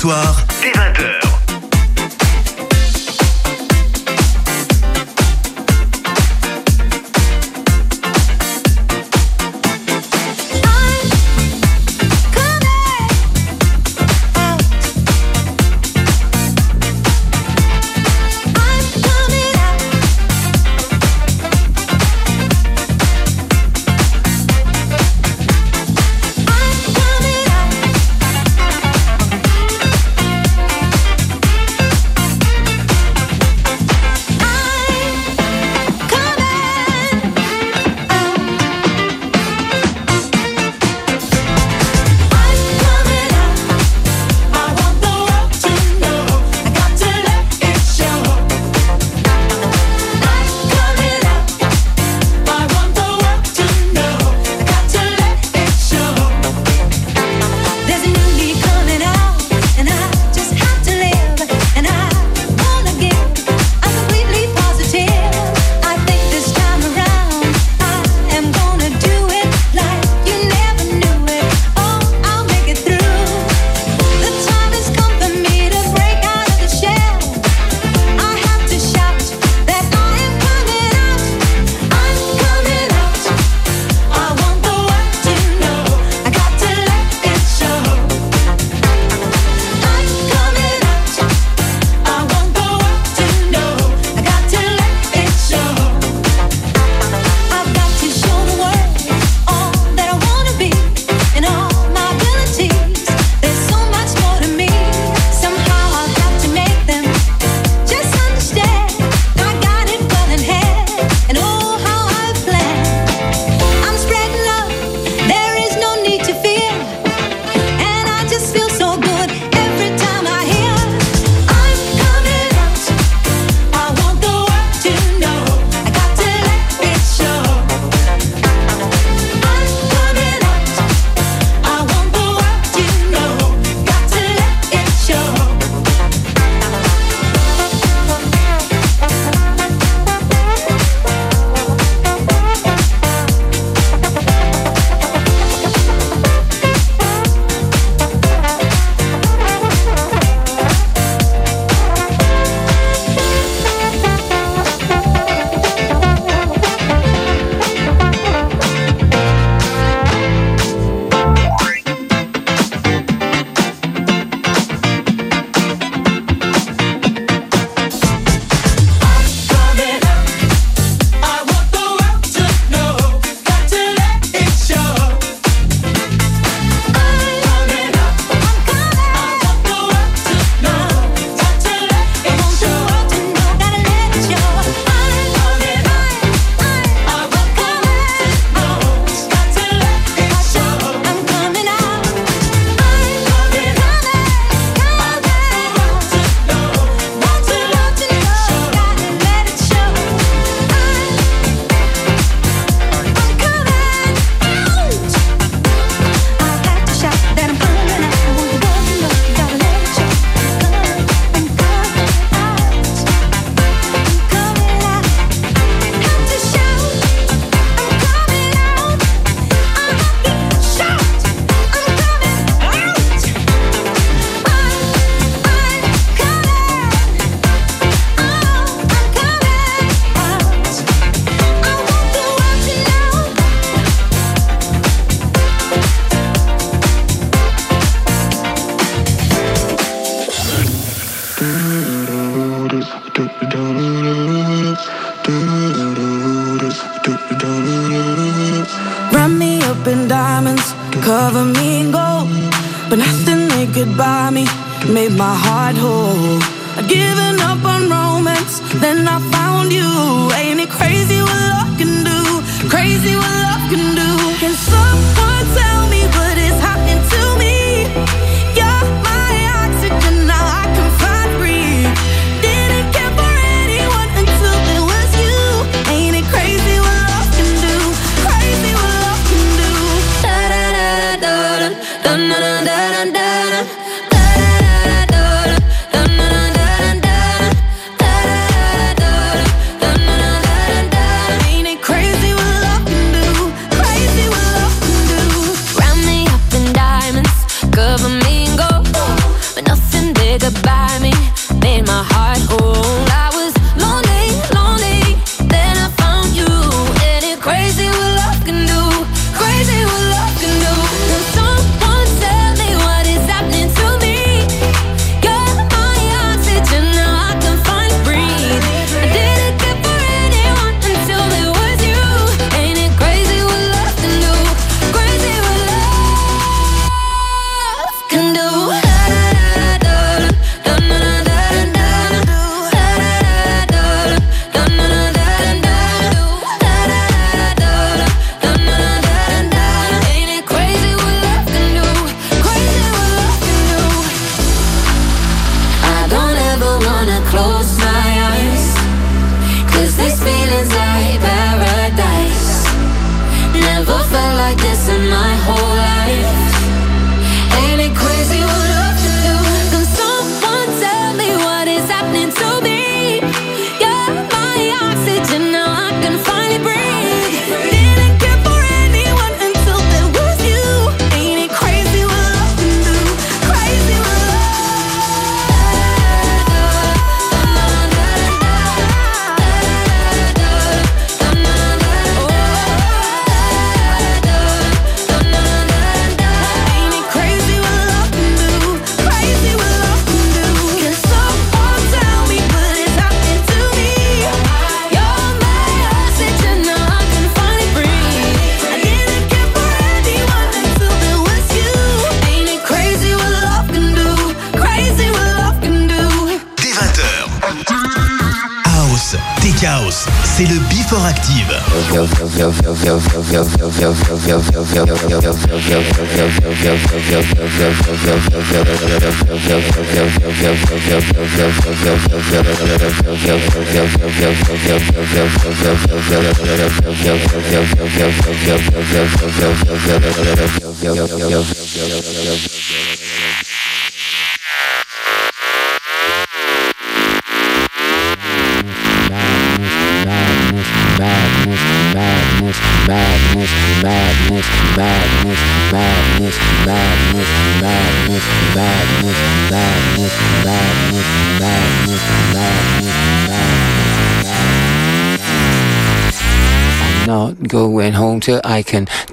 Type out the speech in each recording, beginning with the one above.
Soir,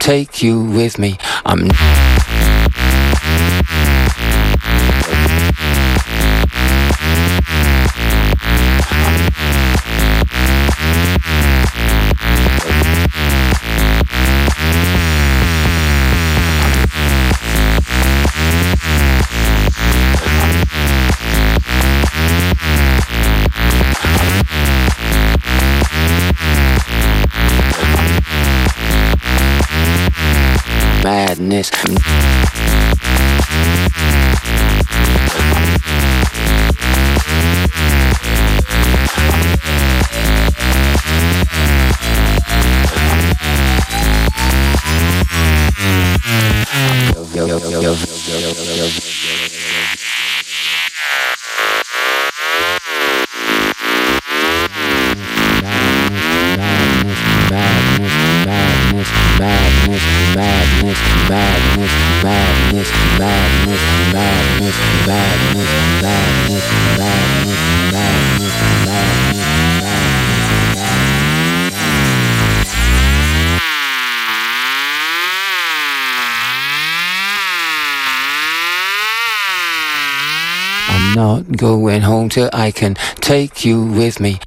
take you with me. I'm. going home till I can take you with me.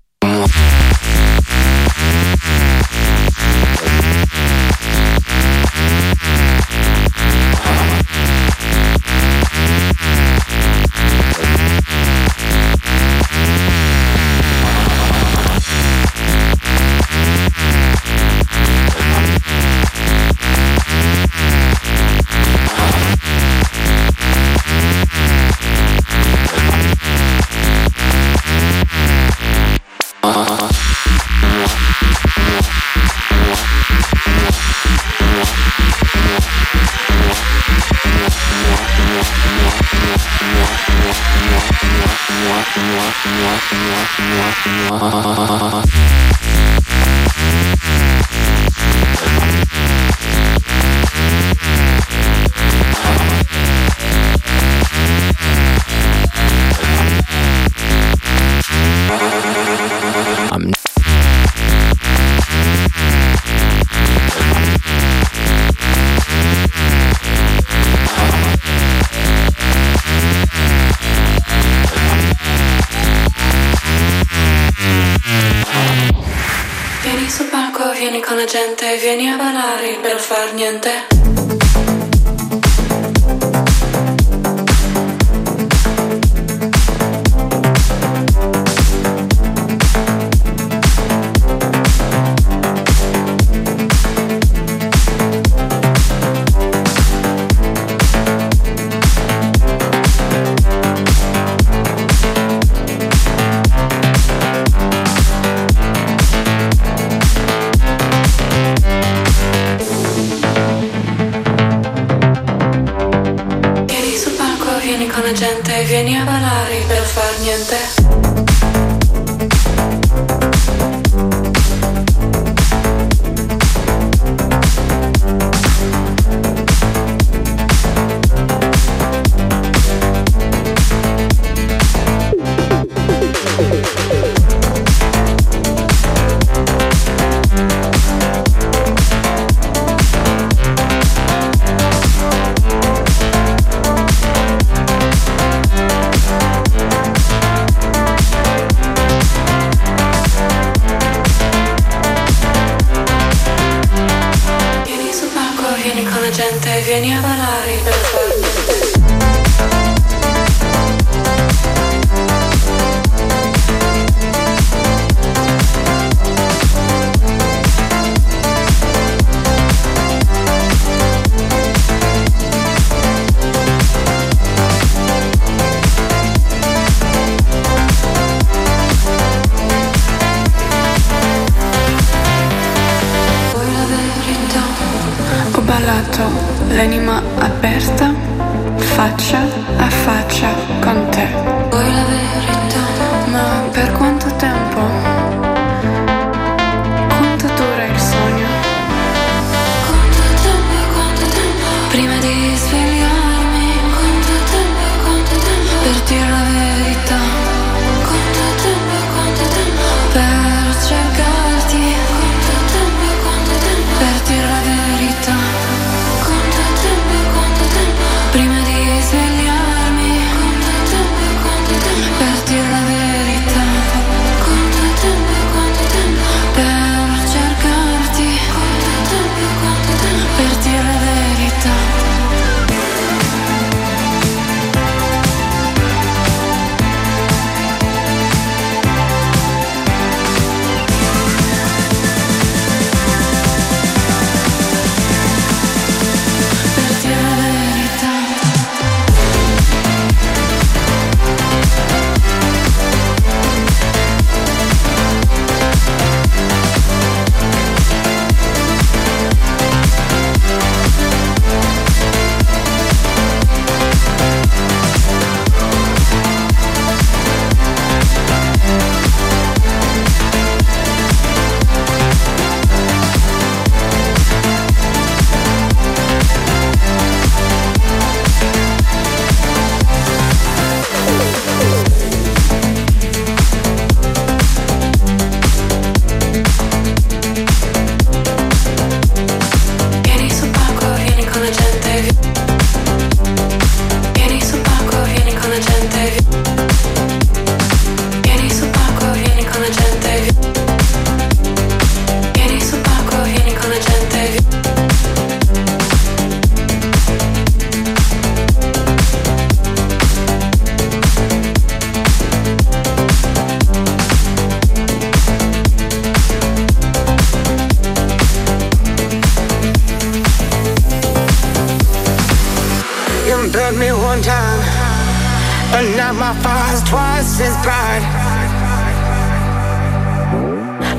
But now my fire's twice as bright.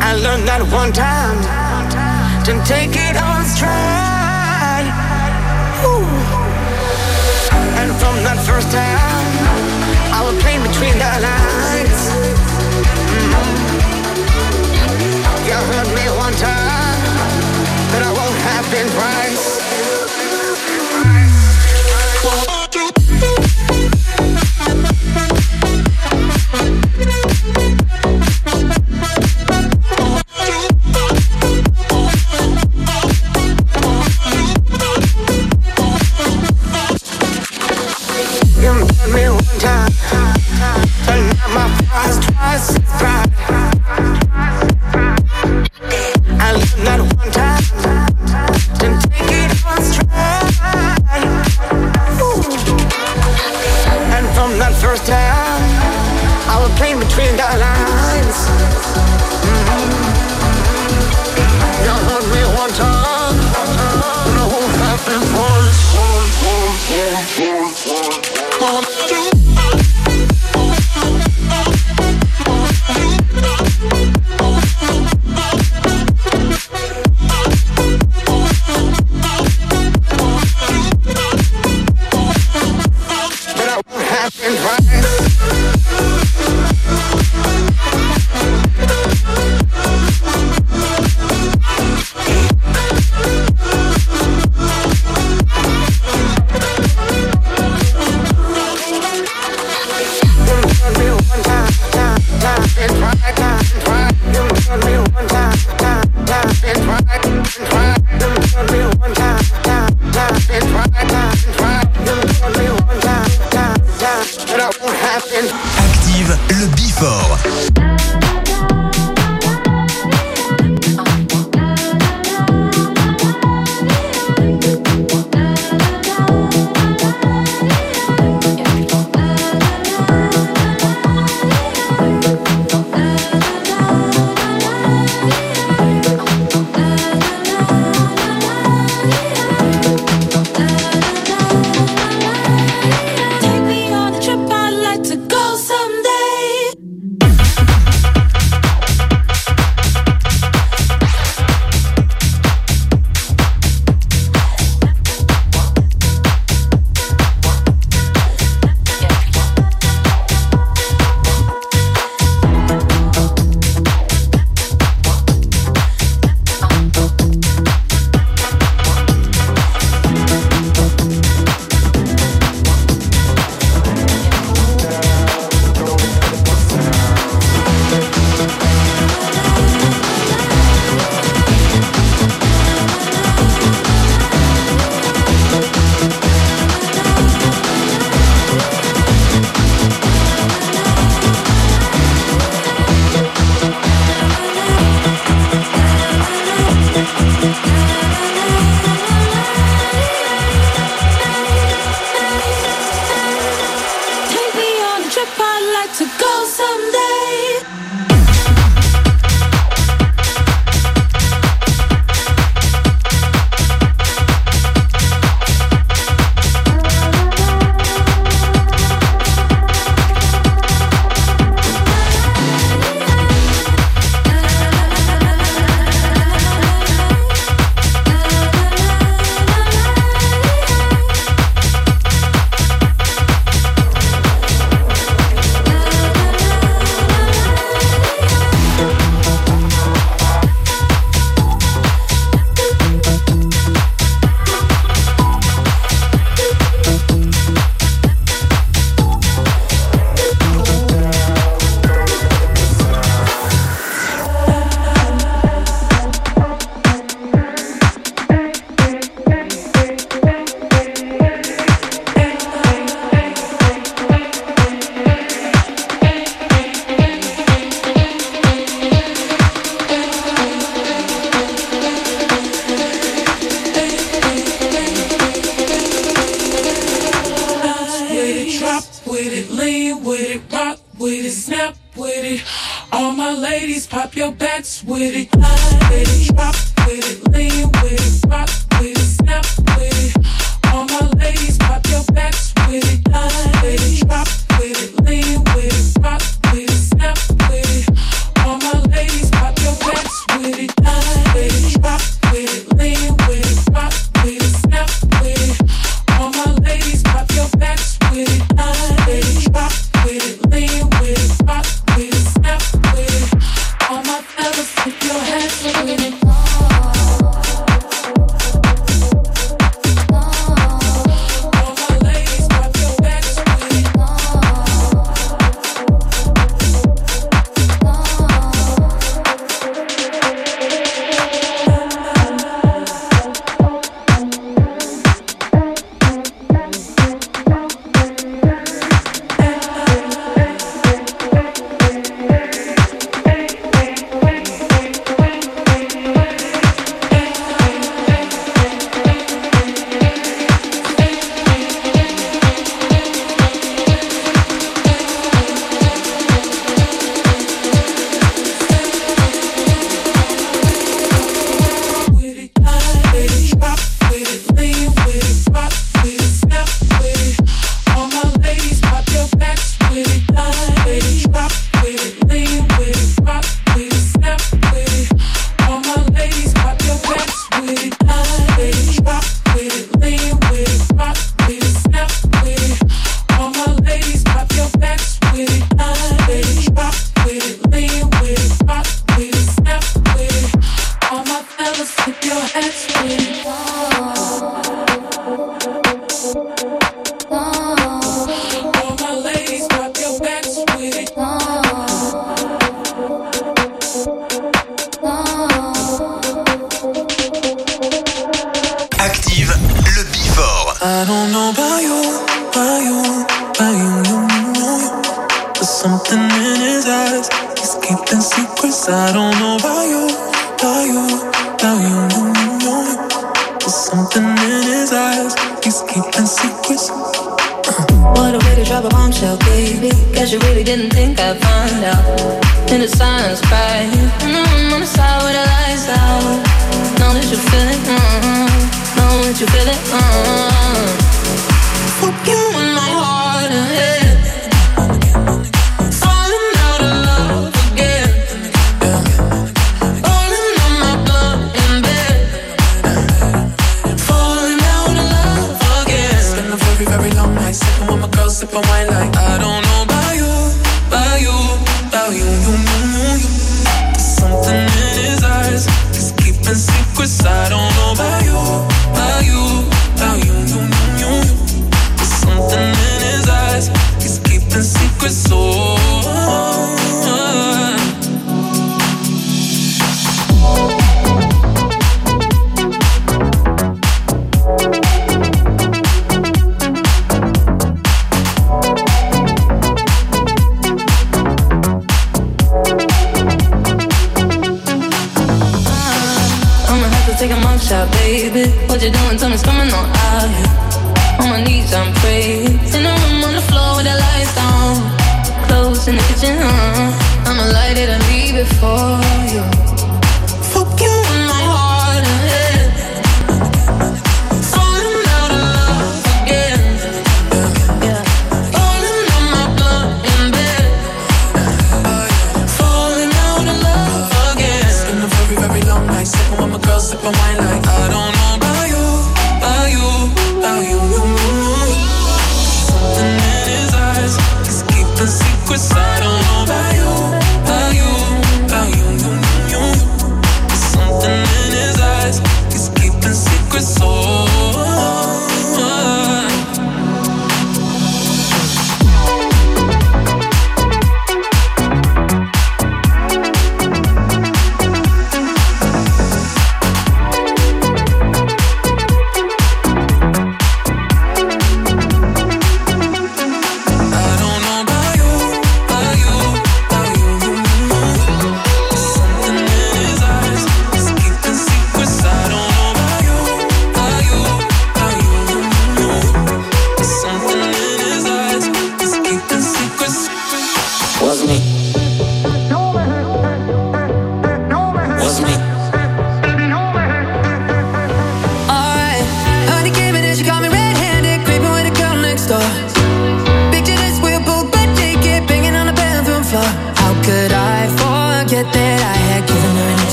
I learned that one time to take it on stride. Ooh. And from that first time, I was playing between the lines. Mm. You heard me one time, but I won't have been twice.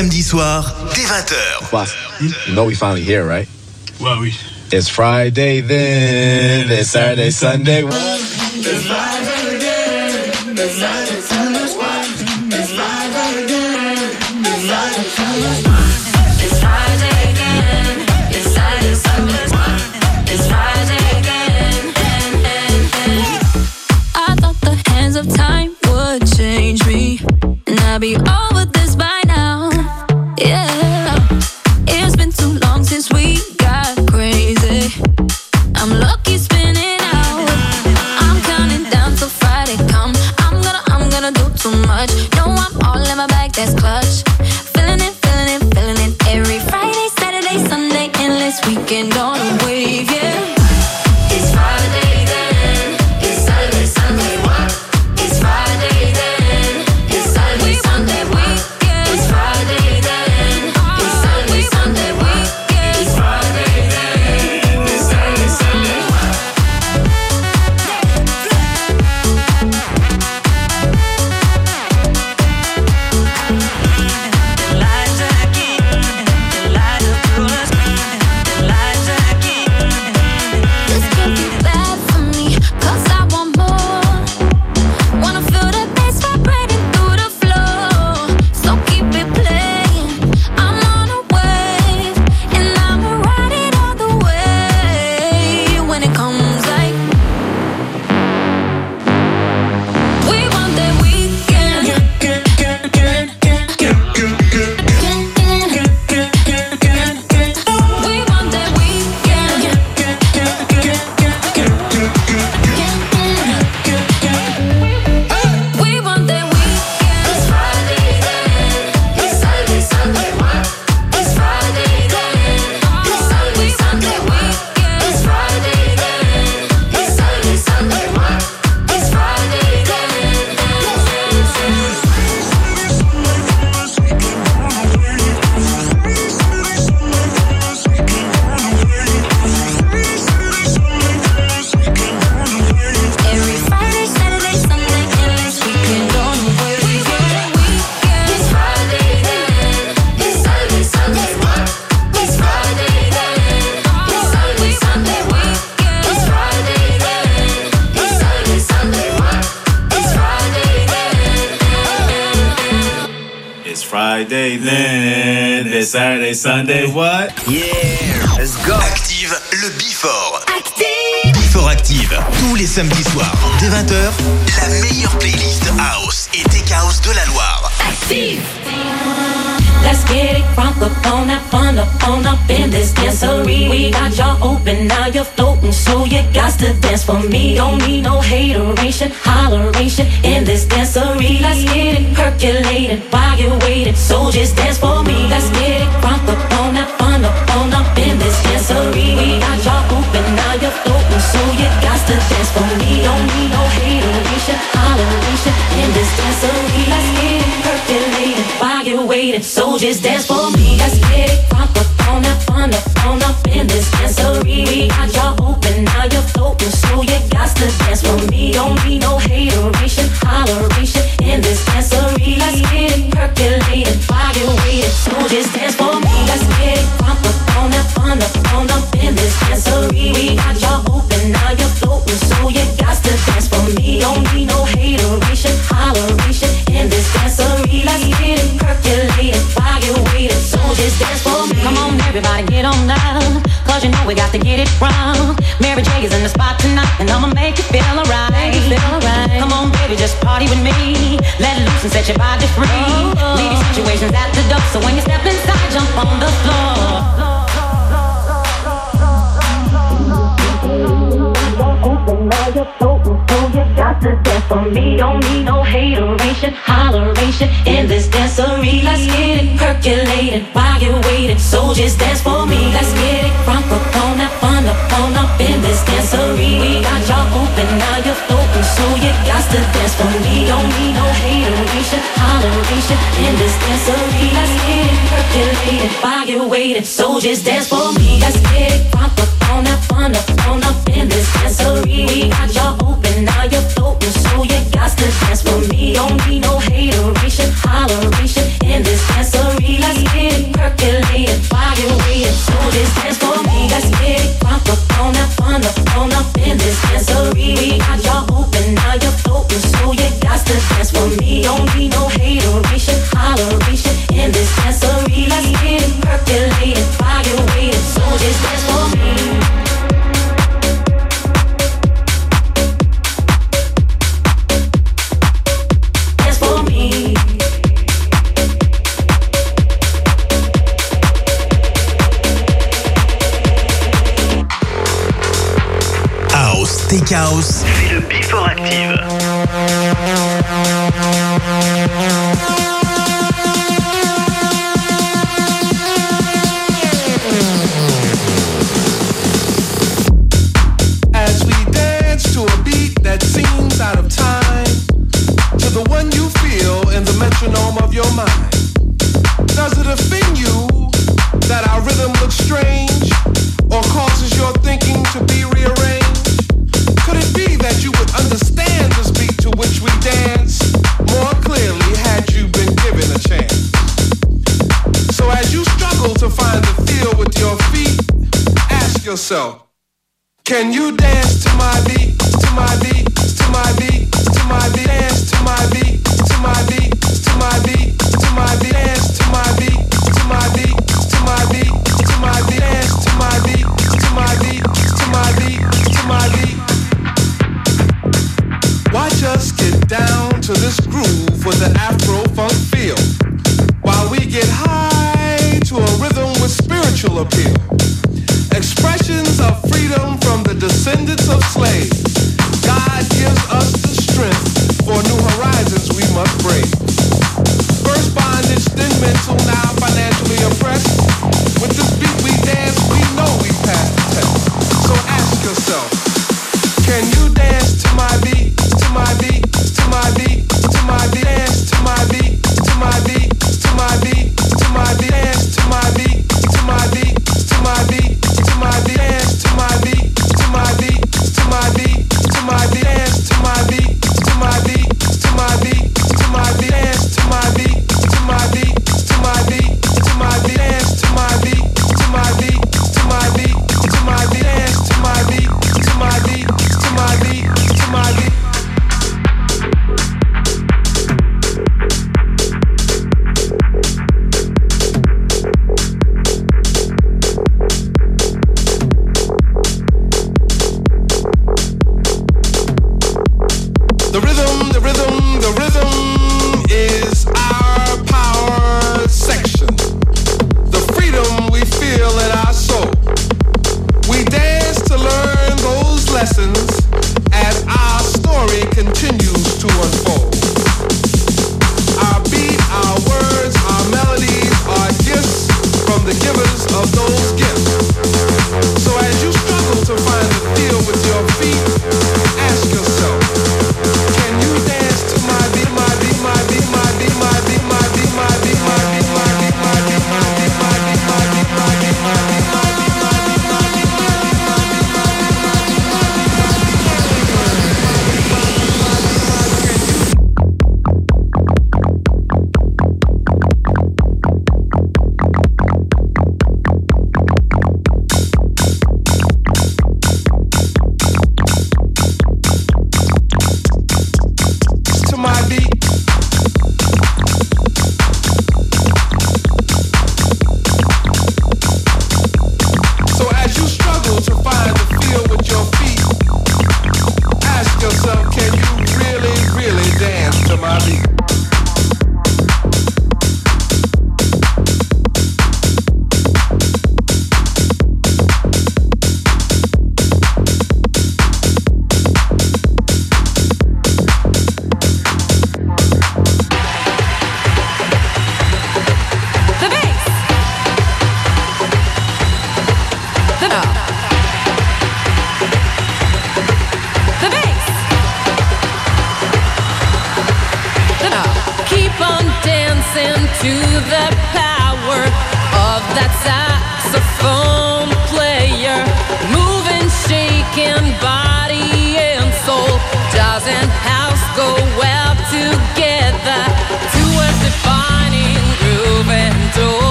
samedi soir dès 20h. Wow. You know we finally here, right? Well, we... It's Friday then, it's Saturday, Sunday. It's live again, it's live again.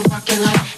Thank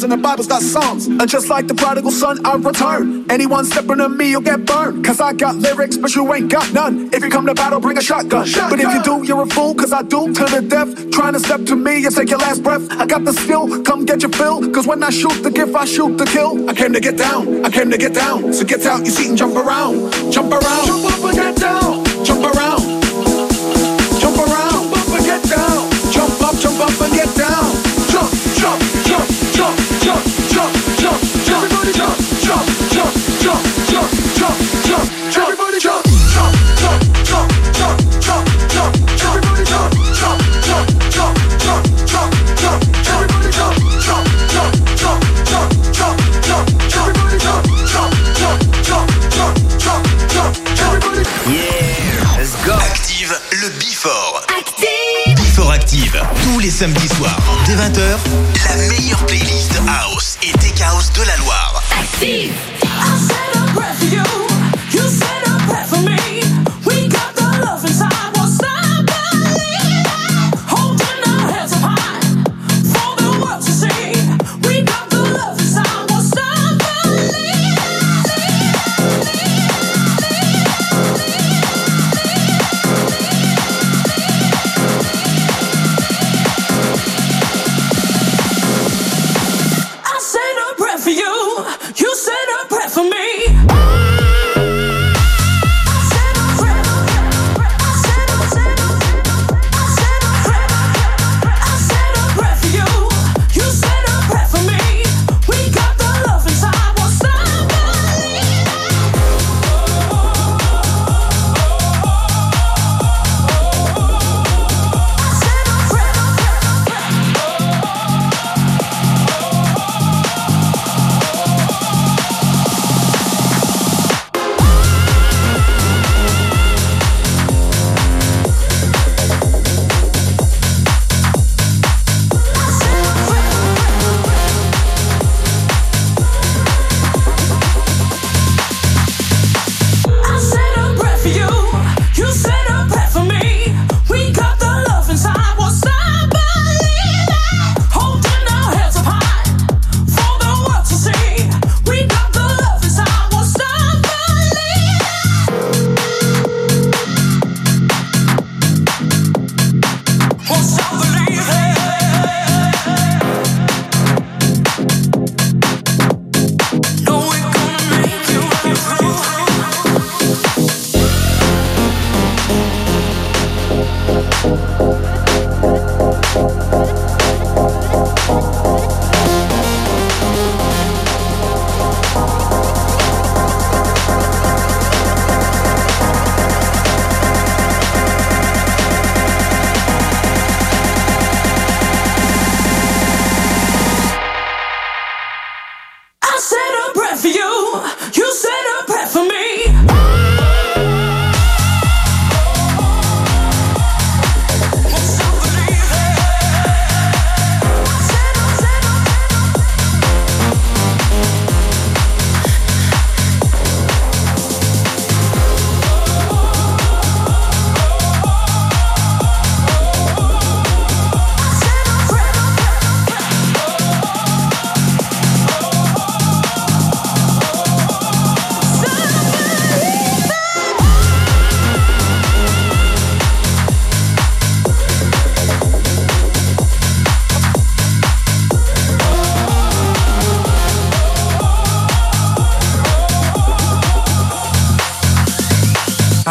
than the Bible's got songs. And just like the prodigal son, I return. Anyone stepping on me, you'll get burned. Cause I got lyrics, but you ain't got none. If you come to battle, bring a shotgun. shotgun. But if you do, you're a fool, cause I do to the death. Trying to step to me and take your last breath. I got the skill, come get your fill. Cause when I shoot the gift, I shoot the kill. I came to get down, I came to get down. So get out your seat and jump around. Jump around. Jump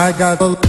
I got a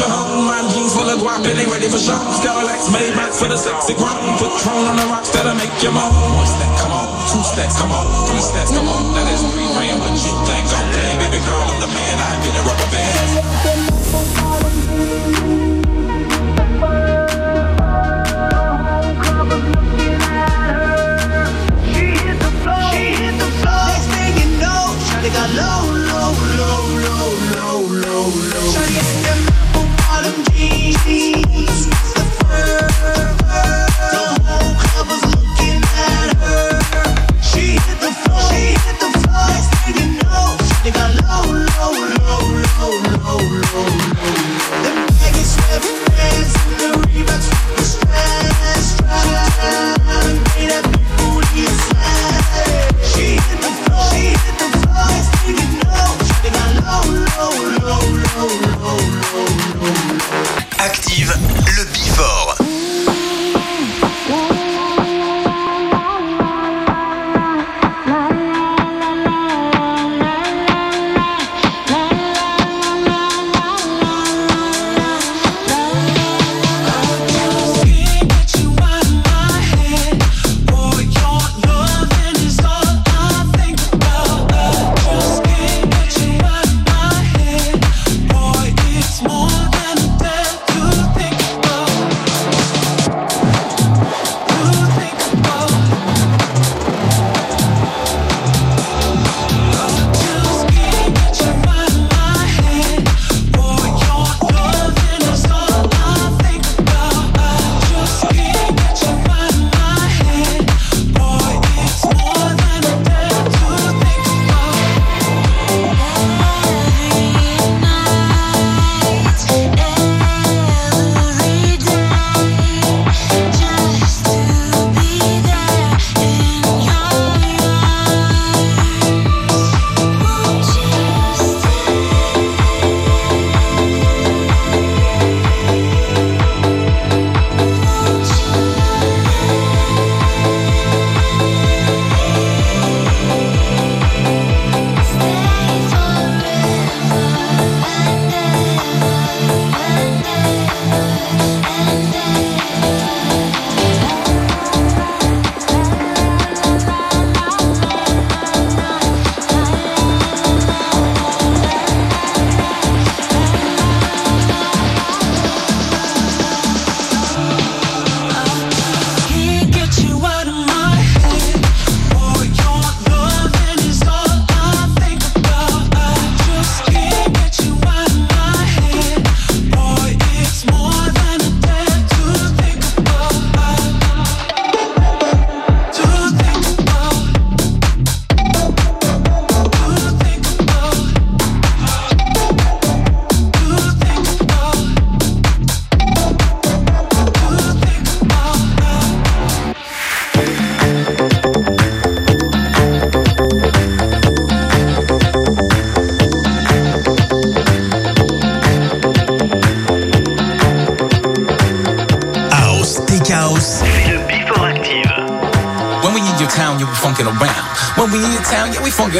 at home. My jeans full of guap and they ready for show. Cadillacs made back for the sexy grown. Put Patron on the rocks that'll make you moan. One step, come on. Two steps, come on. Three steps, come on. Now That is three grand. What you think? Okay, baby girl, I'm the man. I get a rubber band.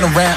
Funkin' around.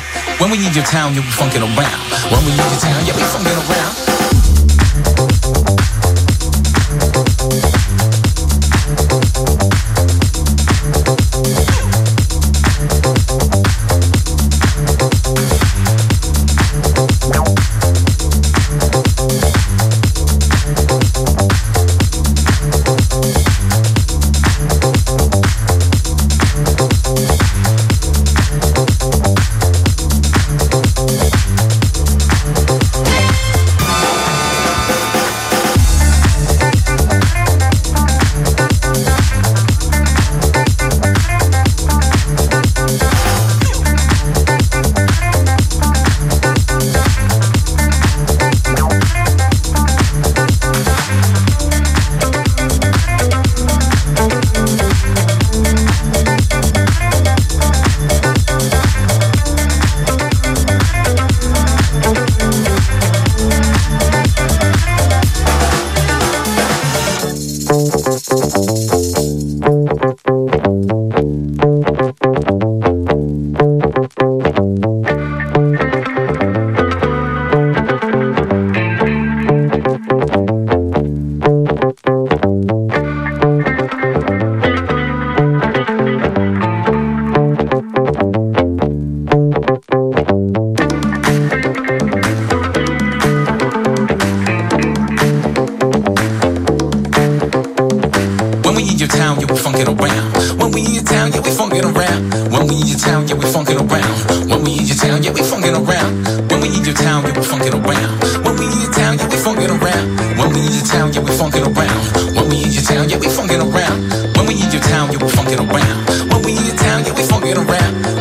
Town, yeah, we around. When we in your town, yeah, we funkin' around. When we in your town, yeah, we funkin' around. When we in your town, yeah, we funkin' around. When we in your town, yeah, we funkin' around. When we in your town, yeah, we funkin' around. When we in your town, yeah, we funkin' around. When we in your town, yeah, we funkin' around. When we in your town, yeah, we funkin' around. When we in your town, yeah, we funkin' around.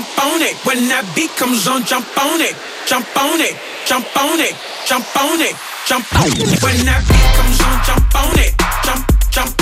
jump on it. When that beat comes on, jump on it, jump on it, jump on it, jump on it, jump on it. When that beat comes on, jump on it, jump, jump.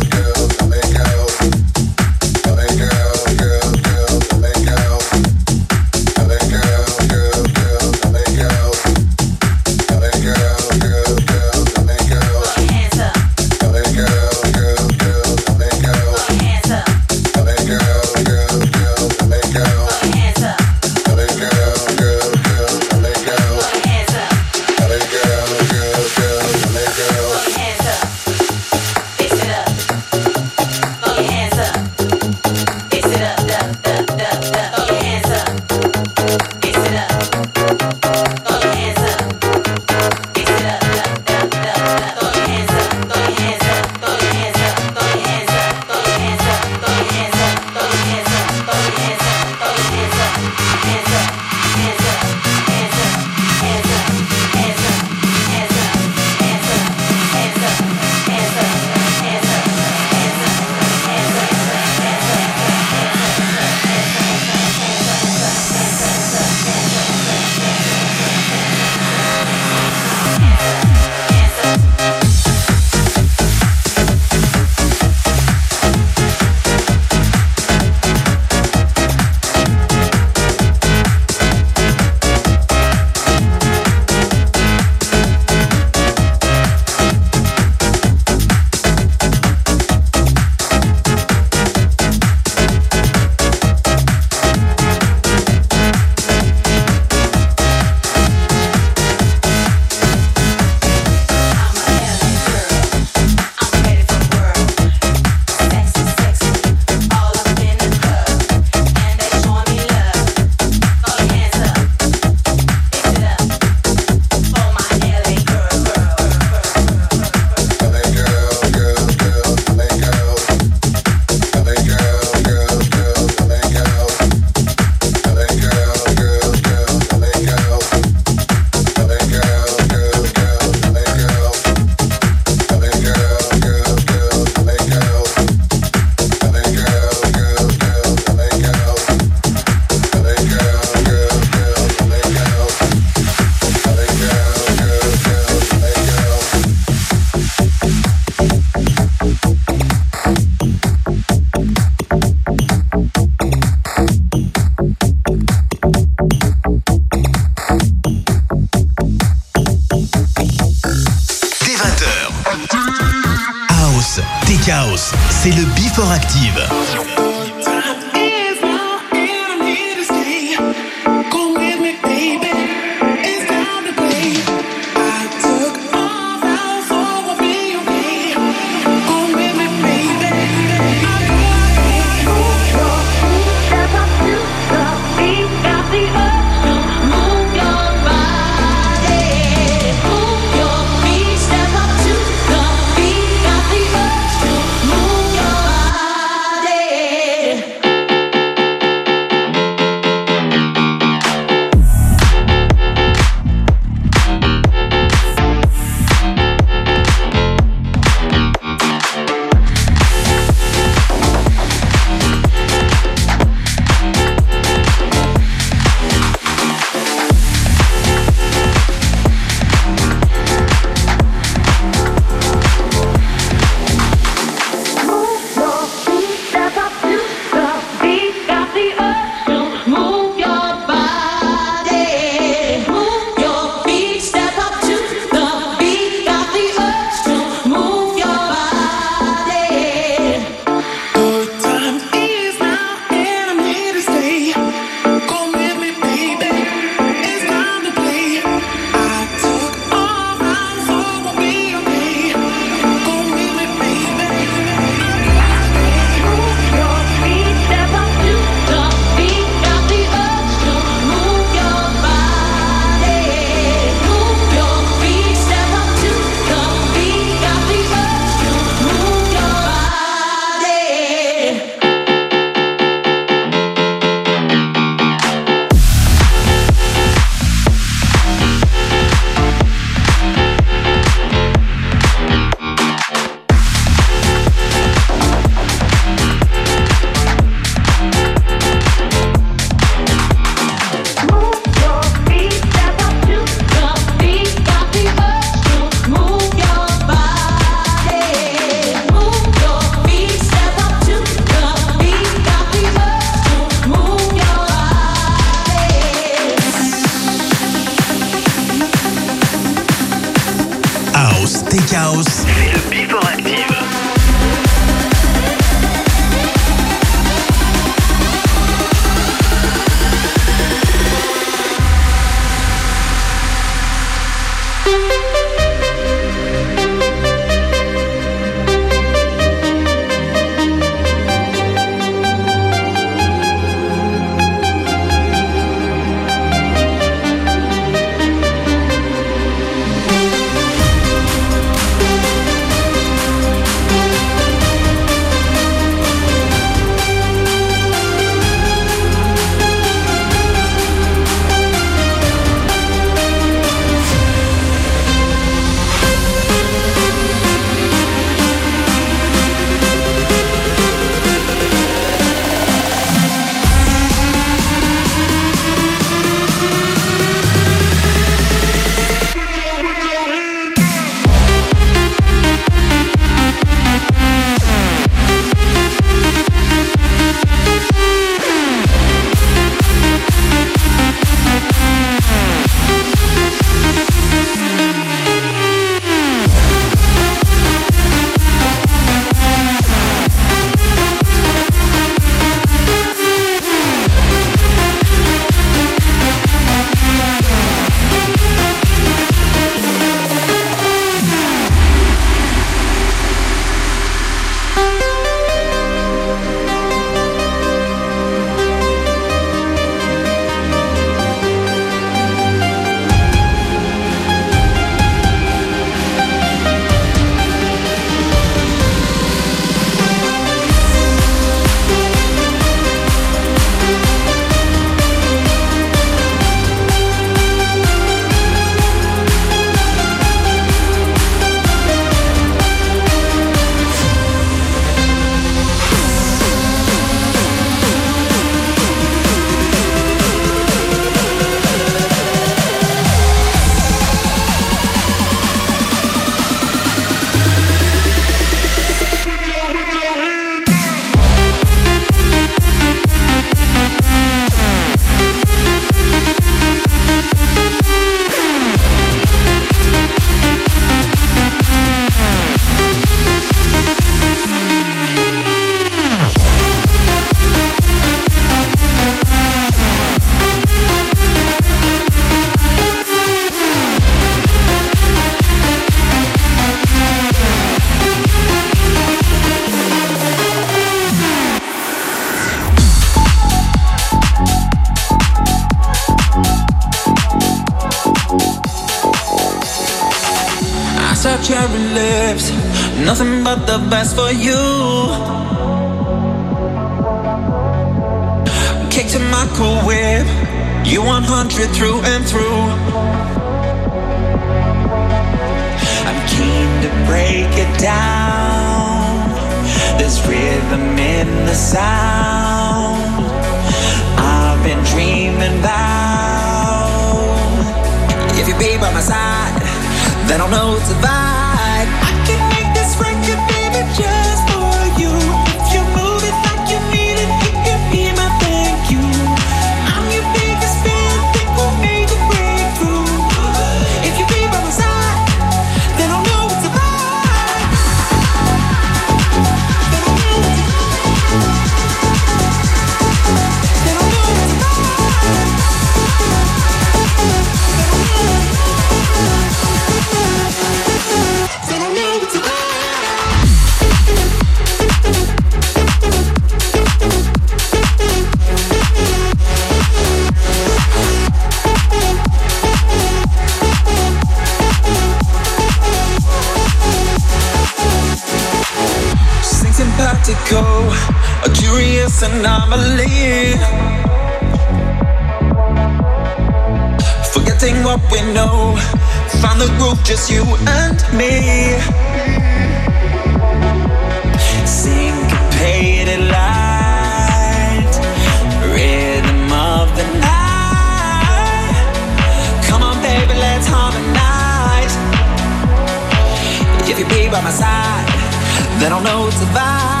My side, then I'll know it's a vibe.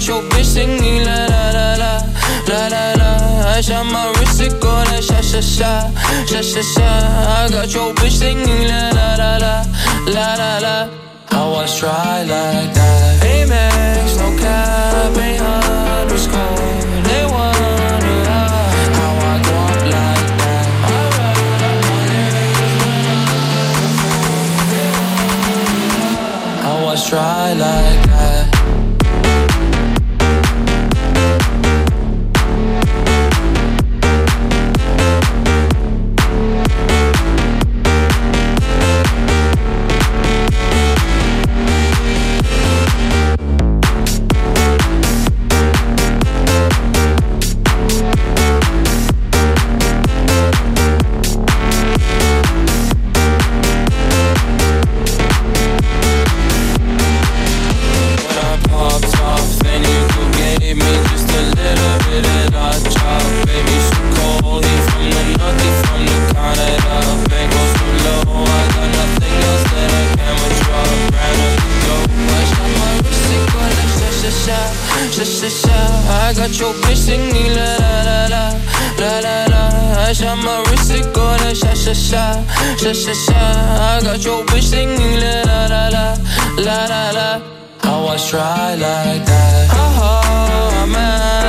got your bitch singing la la la la la la la. I shot my wrist, it go like sha sha sha sha sha sha. I got your bitch singing la la la la la la la. I was dry like that. Amex, no cap, ain't hard, to score. shot. I got your bitch singing la la la la la la. I shot my wrist, it go da sha sha sha sha sha sha. I got your bitch singing la la la la la la. How I try like that? Oh, I'm out.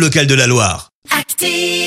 Locale de la Loire. Active.